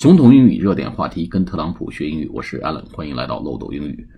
总统英语热点话题，跟特朗普学英语，我是 Allen，欢迎来到漏斗英语。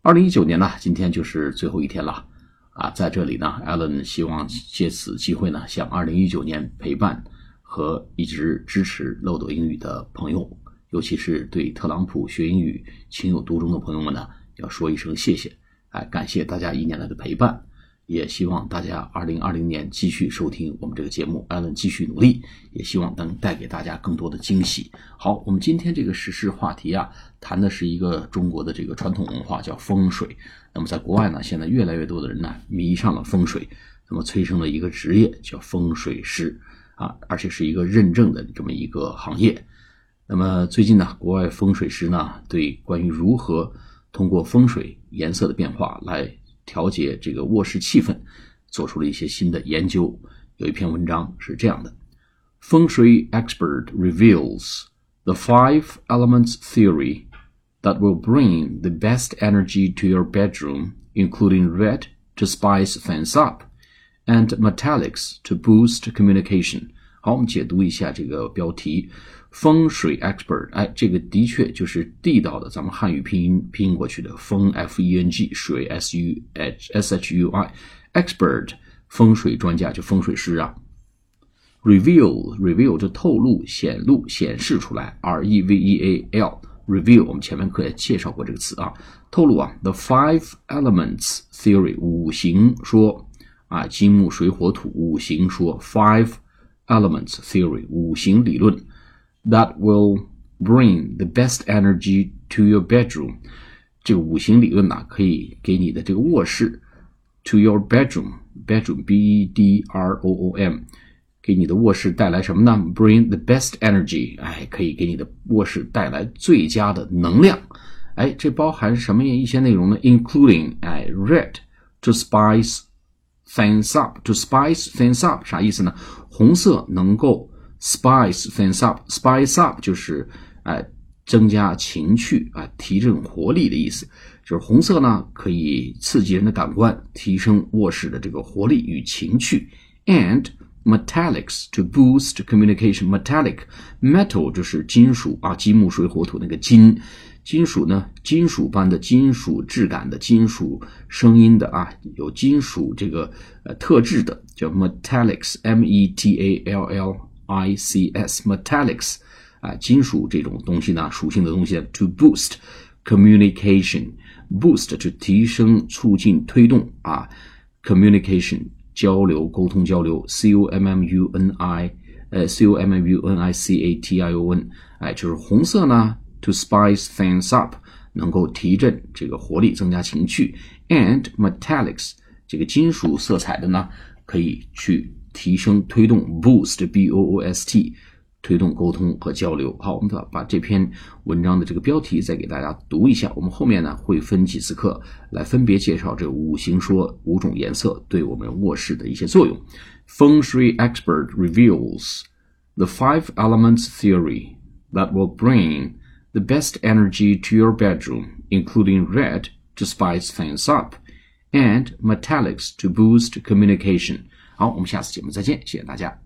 二零一九年呢，今天就是最后一天了啊，在这里呢，Allen 希望借此机会呢，向二零一九年陪伴和一直支持漏斗英语的朋友，尤其是对特朗普学英语情有独钟的朋友们呢，要说一声谢谢，哎，感谢大家一年来的陪伴。也希望大家二零二零年继续收听我们这个节目，艾伦继续努力，也希望能带给大家更多的惊喜。好，我们今天这个时事话题啊，谈的是一个中国的这个传统文化，叫风水。那么在国外呢，现在越来越多的人呢迷上了风水，那么催生了一个职业叫风水师啊，而且是一个认证的这么一个行业。那么最近呢，国外风水师呢对关于如何通过风水颜色的变化来调节这个卧室气氛，做出了一些新的研究。有一篇文章是这样的：风水 expert reveals the five elements theory that will bring the best energy to your bedroom, including red to spice things up and metallics to boost communication。 好，我们解读一下这个标题。风水 expert，哎，这个的确就是地道的咱们汉语拼音拼过去的风 f e n g 水 s u h s h u i expert 风水专家就风水师啊。reveal reveal 就透露显露显示出来 r e v e a l reveal 我们前面课也介绍过这个词啊，透露啊 the five elements theory 五行说。啊金木水火土五行说。Five elements theory 五行理论。That will bring the best energy to your bedroom。这个五行理论呢，可以给你的这个卧室，to your bedroom，bedroom b e d r o o m，给你的卧室带来什么呢？Bring the best energy，哎，可以给你的卧室带来最佳的能量。哎，这包含什么一些内容呢？Including 哎，red to spice things up，to spice things up 啥意思呢？红色能够。Spice things up, spice up 就是哎增加情趣啊，提振活力的意思。就是红色呢，可以刺激人的感官，提升卧室的这个活力与情趣。And metallics to boost communication. Metallic metal 就是金属啊，金木水火土那个金，金属呢，金属般的金属质感的金属声音的啊，有金属这个呃特质的叫 metallics, m e t a l l。I C S metallics 啊，金属这种东西呢，属性的东西，to boost communication，boost 就提升、促进、推动啊，communication 交流、沟通、交流，C O M M U N I，呃，C O M M U N I C A T I O N，哎，就是红色呢，to spice things up，能够提振这个活力，增加情趣，and metallics 这个金属色彩的呢，可以去。提升、推动，boost b o o s t，推动沟通和交流。好，我们把把这篇文章的这个标题再给大家读一下。我们后面呢会分几次课来分别介绍这五行说五种颜色对我们卧室的一些作用。风水 expert reveals the five elements theory that will bring the best energy to your bedroom, including red to spice things up and metallics to boost communication. 好，我们下次节目再见，谢谢大家。